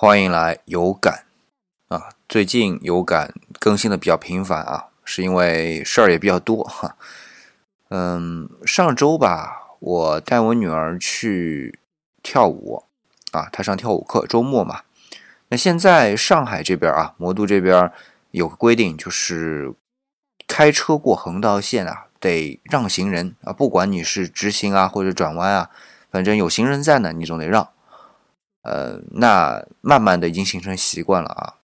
欢迎来有感啊！最近有感更新的比较频繁啊，是因为事儿也比较多哈。嗯，上周吧，我带我女儿去跳舞啊，她上跳舞课，周末嘛。那现在上海这边啊，魔都这边有个规定，就是开车过横道线啊，得让行人啊，不管你是直行啊或者转弯啊，反正有行人在呢，你总得让。呃，那慢慢的已经形成习惯了啊。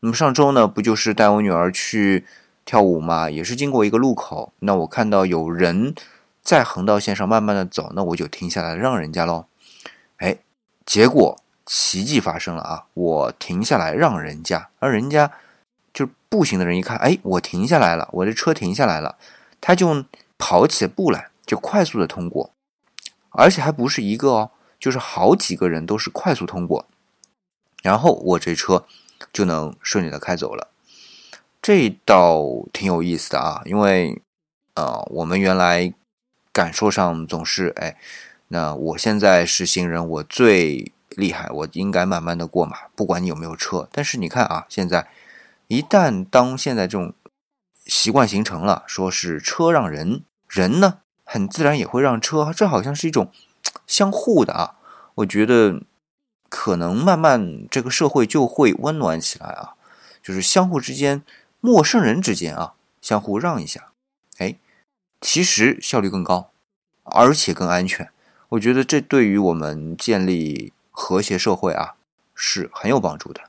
那么上周呢，不就是带我女儿去跳舞嘛？也是经过一个路口，那我看到有人在横道线上慢慢的走，那我就停下来让人家喽。哎，结果奇迹发生了啊！我停下来让人家，而人家就是步行的人一看，哎，我停下来了，我的车停下来了，他就跑起步来，就快速的通过，而且还不是一个哦。就是好几个人都是快速通过，然后我这车就能顺利的开走了，这倒挺有意思的啊。因为呃，我们原来感受上总是哎，那我现在是行人，我最厉害，我应该慢慢的过嘛，不管你有没有车。但是你看啊，现在一旦当现在这种习惯形成了，说是车让人，人呢很自然也会让车，这好像是一种。相互的啊，我觉得可能慢慢这个社会就会温暖起来啊，就是相互之间、陌生人之间啊，相互让一下，哎，其实效率更高，而且更安全。我觉得这对于我们建立和谐社会啊是很有帮助的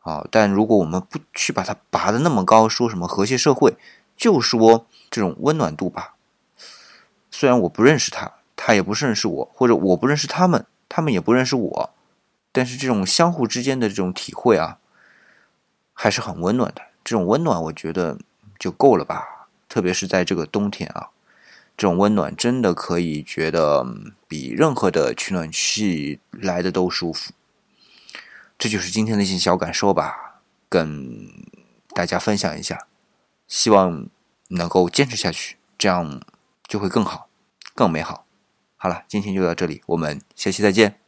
啊。但如果我们不去把它拔得那么高，说什么和谐社会，就说这种温暖度吧。虽然我不认识他。他也不认识我，或者我不认识他们，他们也不认识我，但是这种相互之间的这种体会啊，还是很温暖的。这种温暖，我觉得就够了吧。特别是在这个冬天啊，这种温暖真的可以觉得比任何的取暖器来的都舒服。这就是今天的一些小感受吧，跟大家分享一下，希望能够坚持下去，这样就会更好，更美好。好了，今天就到这里，我们下期再见。